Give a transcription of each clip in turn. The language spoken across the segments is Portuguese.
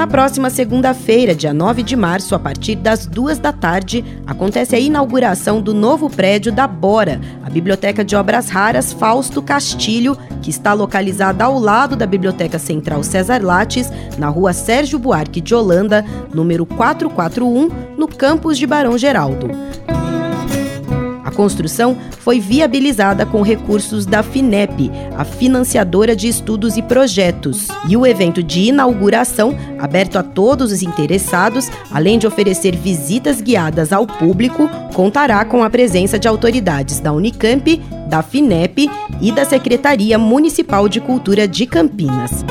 Na próxima segunda-feira, dia 9 de março, a partir das duas da tarde, acontece a inauguração do novo prédio da Bora, a Biblioteca de Obras Raras Fausto Castilho, que está localizada ao lado da Biblioteca Central César Lattes, na rua Sérgio Buarque de Holanda, número 441, no campus de Barão Geraldo. Construção foi viabilizada com recursos da FINEP, a financiadora de estudos e projetos. E o evento de inauguração, aberto a todos os interessados, além de oferecer visitas guiadas ao público, contará com a presença de autoridades da Unicamp, da FINEP e da Secretaria Municipal de Cultura de Campinas.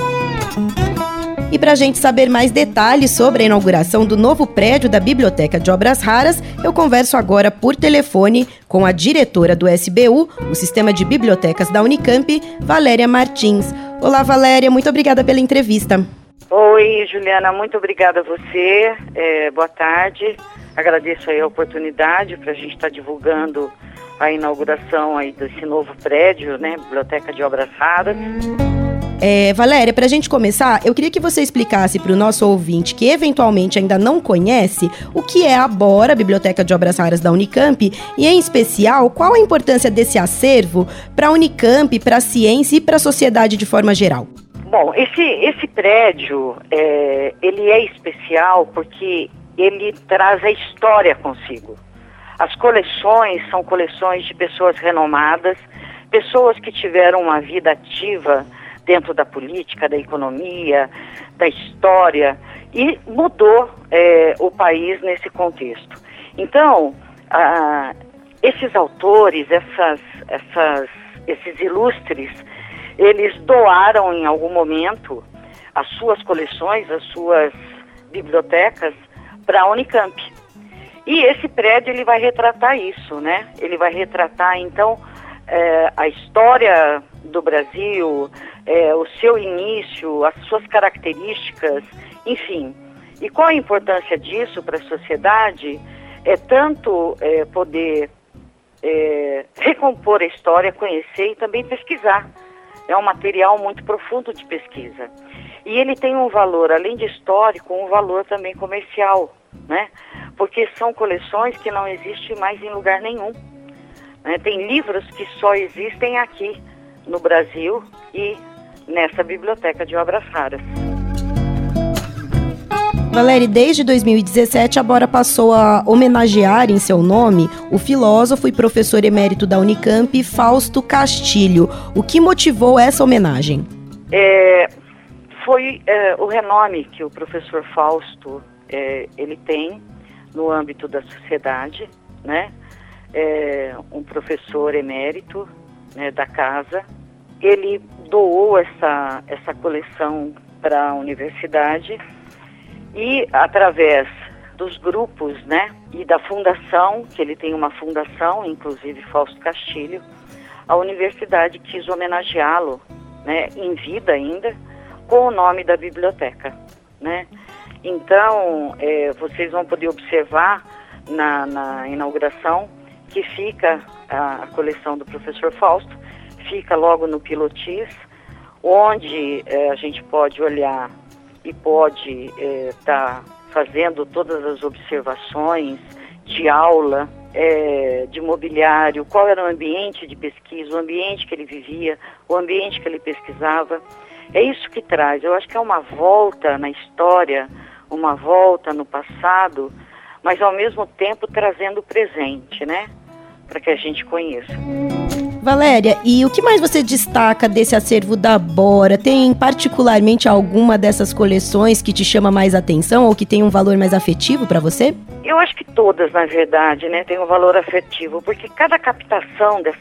E para a gente saber mais detalhes sobre a inauguração do novo prédio da Biblioteca de Obras Raras, eu converso agora por telefone com a diretora do SBU, o Sistema de Bibliotecas da Unicamp, Valéria Martins. Olá, Valéria, muito obrigada pela entrevista. Oi, Juliana, muito obrigada a você. É, boa tarde. Agradeço aí a oportunidade para a gente estar tá divulgando a inauguração aí desse novo prédio, né, Biblioteca de Obras Raras. É, Valéria, para a gente começar, eu queria que você explicasse para o nosso ouvinte que eventualmente ainda não conhece o que é a Bora, Biblioteca de Obras Raras da Unicamp, e em especial, qual a importância desse acervo para a Unicamp, para a ciência e para a sociedade de forma geral. Bom, esse, esse prédio, é, ele é especial porque ele traz a história consigo. As coleções são coleções de pessoas renomadas, pessoas que tiveram uma vida ativa dentro da política, da economia, da história, e mudou é, o país nesse contexto. Então, ah, esses autores, essas, essas, esses ilustres, eles doaram em algum momento as suas coleções, as suas bibliotecas para a Unicamp. E esse prédio ele vai retratar isso, né? Ele vai retratar então é, a história do Brasil, é, o seu início, as suas características, enfim. E qual a importância disso para a sociedade? É tanto é, poder é, recompor a história, conhecer e também pesquisar. É um material muito profundo de pesquisa. E ele tem um valor, além de histórico, um valor também comercial, né? Porque são coleções que não existem mais em lugar nenhum. Né? Tem livros que só existem aqui no Brasil e nessa biblioteca de obras raras. Valéria, desde 2017 a Bora passou a homenagear em seu nome o filósofo e professor emérito da Unicamp, Fausto Castilho. O que motivou essa homenagem? É, foi é, o renome que o professor Fausto é, ele tem no âmbito da sociedade, né? É um professor emérito né, da casa, ele doou essa, essa coleção para a universidade e através dos grupos, né, e da fundação, que ele tem uma fundação, inclusive Fausto Castilho, a universidade quis homenageá-lo, né, em vida ainda, com o nome da biblioteca, né. Então, é, vocês vão poder observar na, na inauguração que fica a, a coleção do professor Fausto, fica logo no Pilotis, onde é, a gente pode olhar e pode estar é, tá fazendo todas as observações de aula, é, de mobiliário, qual era o ambiente de pesquisa, o ambiente que ele vivia, o ambiente que ele pesquisava. É isso que traz. Eu acho que é uma volta na história, uma volta no passado, mas ao mesmo tempo trazendo o presente, né? Para que a gente conheça. Valéria, e o que mais você destaca desse acervo da Bora? Tem particularmente alguma dessas coleções que te chama mais atenção ou que tem um valor mais afetivo para você? Eu acho que todas, na verdade, né, tem um valor afetivo, porque cada captação de,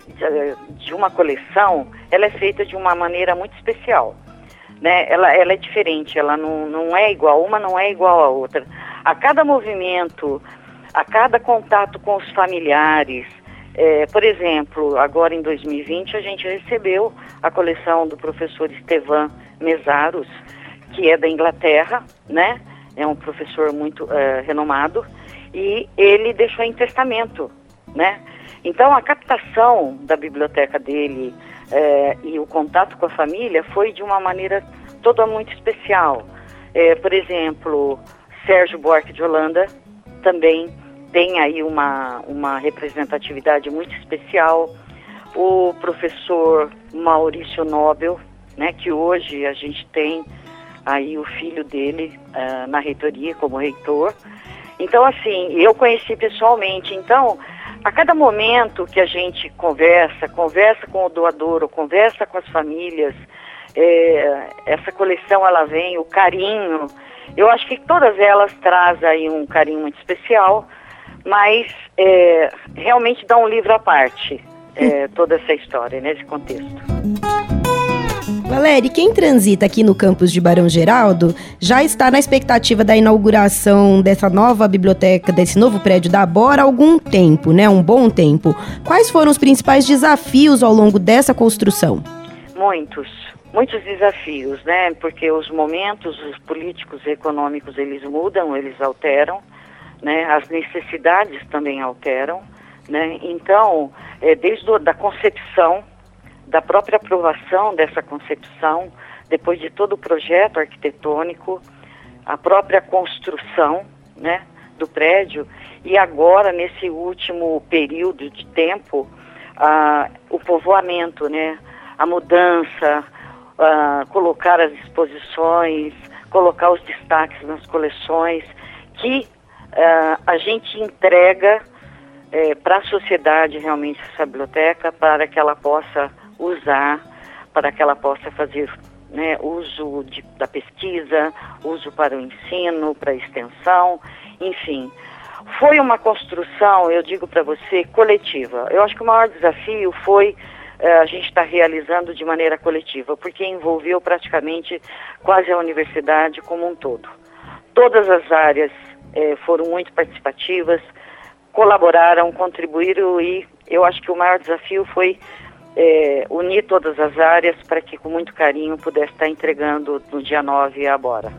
de uma coleção, ela é feita de uma maneira muito especial. Né? Ela, ela é diferente, ela não, não é igual, uma não é igual à outra. A cada movimento, a cada contato com os familiares, é, por exemplo, agora em 2020 a gente recebeu a coleção do professor Estevan Mesaros, que é da Inglaterra, né? É um professor muito uh, renomado e ele deixou em testamento, né? Então a captação da biblioteca dele uh, e o contato com a família foi de uma maneira toda muito especial. Uh, por exemplo, Sérgio Buarque de Holanda também tem aí uma, uma representatividade muito especial. O professor Maurício Nobel, né, que hoje a gente tem aí o filho dele uh, na reitoria como reitor. Então, assim, eu conheci pessoalmente. Então, a cada momento que a gente conversa, conversa com o doador, ou conversa com as famílias, é, essa coleção ela vem, o carinho. Eu acho que todas elas trazem aí um carinho muito especial, mas é, realmente dá um livro à parte é, toda essa história nesse contexto. Valéria, quem transita aqui no campus de Barão Geraldo já está na expectativa da inauguração dessa nova biblioteca, desse novo prédio da Bora há algum tempo, né? Um bom tempo. Quais foram os principais desafios ao longo dessa construção? Muitos, muitos desafios, né? Porque os momentos os políticos e econômicos eles mudam, eles alteram, né? As necessidades também alteram, né? Então, é, desde a da concepção da própria aprovação dessa concepção, depois de todo o projeto arquitetônico, a própria construção, né, do prédio e agora nesse último período de tempo, ah, o povoamento, né, a mudança, ah, colocar as exposições, colocar os destaques nas coleções, que ah, a gente entrega eh, para a sociedade realmente essa biblioteca para que ela possa usar para que ela possa fazer né, uso de, da pesquisa, uso para o ensino, para a extensão, enfim. Foi uma construção, eu digo para você, coletiva. Eu acho que o maior desafio foi uh, a gente estar tá realizando de maneira coletiva, porque envolveu praticamente quase a universidade como um todo. Todas as áreas eh, foram muito participativas, colaboraram, contribuíram e eu acho que o maior desafio foi é, unir todas as áreas para que com muito carinho pudesse estar entregando no dia 9 a Bora.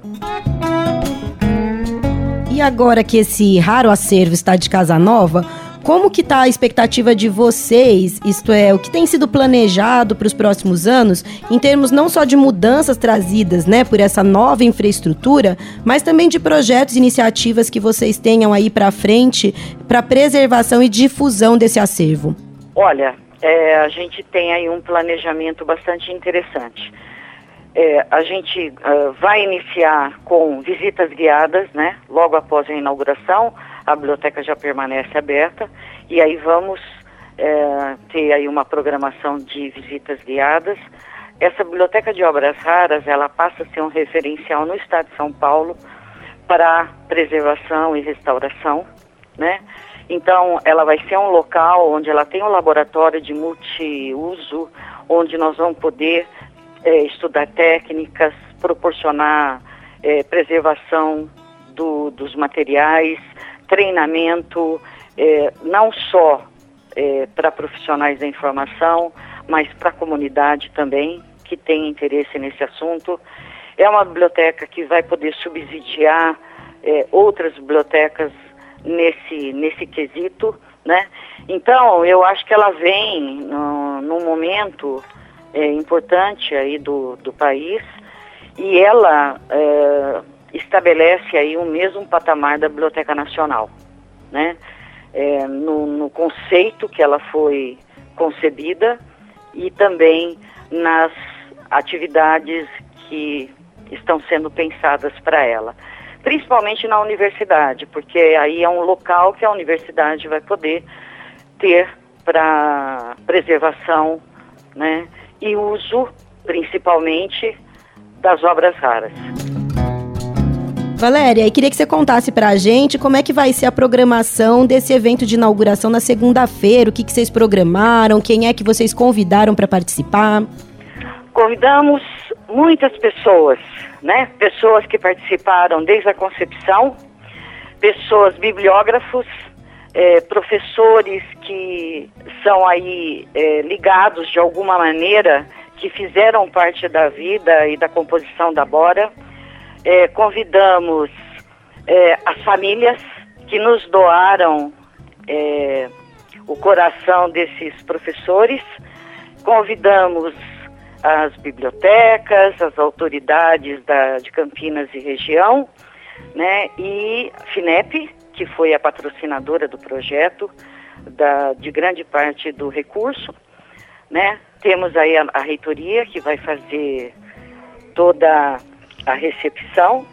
E agora que esse raro acervo está de casa nova, como que está a expectativa de vocês, isto é, o que tem sido planejado para os próximos anos, em termos não só de mudanças trazidas né, por essa nova infraestrutura, mas também de projetos e iniciativas que vocês tenham aí para frente para preservação e difusão desse acervo? Olha, é, a gente tem aí um planejamento bastante interessante. É, a gente uh, vai iniciar com visitas guiadas, né? Logo após a inauguração, a biblioteca já permanece aberta e aí vamos é, ter aí uma programação de visitas guiadas. Essa biblioteca de obras raras, ela passa a ser um referencial no estado de São Paulo para preservação e restauração, né? Então, ela vai ser um local onde ela tem um laboratório de multiuso, onde nós vamos poder é, estudar técnicas, proporcionar é, preservação do, dos materiais, treinamento, é, não só é, para profissionais da informação, mas para a comunidade também, que tem interesse nesse assunto. É uma biblioteca que vai poder subsidiar é, outras bibliotecas nesse, nesse quesito, né? Então, eu acho que ela vem no, num momento é, importante aí do, do país e ela é, estabelece aí o mesmo patamar da Biblioteca Nacional, né? É, no, no conceito que ela foi concebida e também nas atividades que estão sendo pensadas para ela principalmente na universidade, porque aí é um local que a universidade vai poder ter para preservação né, e uso, principalmente, das obras raras. Valéria, eu queria que você contasse para a gente como é que vai ser a programação desse evento de inauguração na segunda-feira, o que, que vocês programaram, quem é que vocês convidaram para participar. Convidamos muitas pessoas, né? Pessoas que participaram desde a concepção, pessoas bibliógrafos, é, professores que são aí é, ligados de alguma maneira, que fizeram parte da vida e da composição da Bora, é, convidamos é, as famílias que nos doaram é, o coração desses professores, convidamos as bibliotecas, as autoridades da, de Campinas e região, né, e a FINEP, que foi a patrocinadora do projeto, da, de grande parte do recurso, né, temos aí a, a reitoria que vai fazer toda a recepção.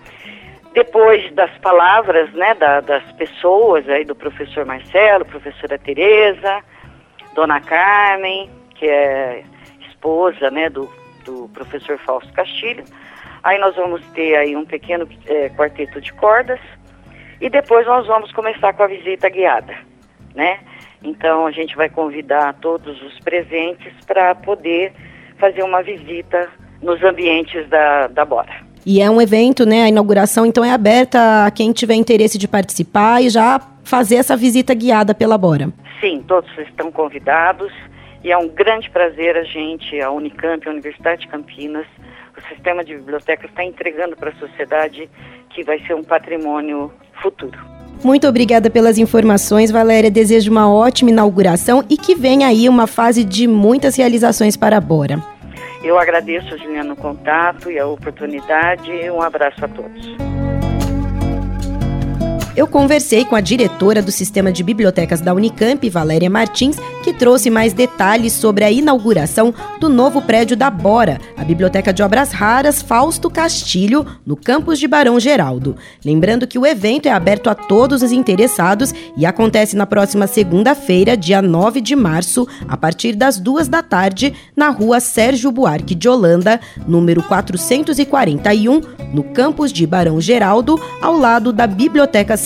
Depois das palavras né, da, das pessoas aí do professor Marcelo, professora Tereza, dona Carmen, que é esposa né, do, do professor Fausto Castilho. Aí nós vamos ter aí um pequeno é, quarteto de cordas e depois nós vamos começar com a visita guiada, né? Então a gente vai convidar todos os presentes para poder fazer uma visita nos ambientes da, da Bora. E é um evento, né? A inauguração então é aberta a quem tiver interesse de participar e já fazer essa visita guiada pela Bora. Sim, todos estão convidados e é um grande prazer a gente, a Unicamp, a Universidade de Campinas, o sistema de bibliotecas está entregando para a sociedade que vai ser um patrimônio futuro. Muito obrigada pelas informações, Valéria. Desejo uma ótima inauguração e que venha aí uma fase de muitas realizações para a Bora. Eu agradeço, Juliana, o contato e a oportunidade. Um abraço a todos. Eu conversei com a diretora do Sistema de Bibliotecas da Unicamp, Valéria Martins, que trouxe mais detalhes sobre a inauguração do novo prédio da Bora, a Biblioteca de Obras Raras Fausto Castilho, no campus de Barão Geraldo. Lembrando que o evento é aberto a todos os interessados e acontece na próxima segunda-feira, dia 9 de março, a partir das duas da tarde, na rua Sérgio Buarque de Holanda, número 441, no campus de Barão Geraldo, ao lado da Biblioteca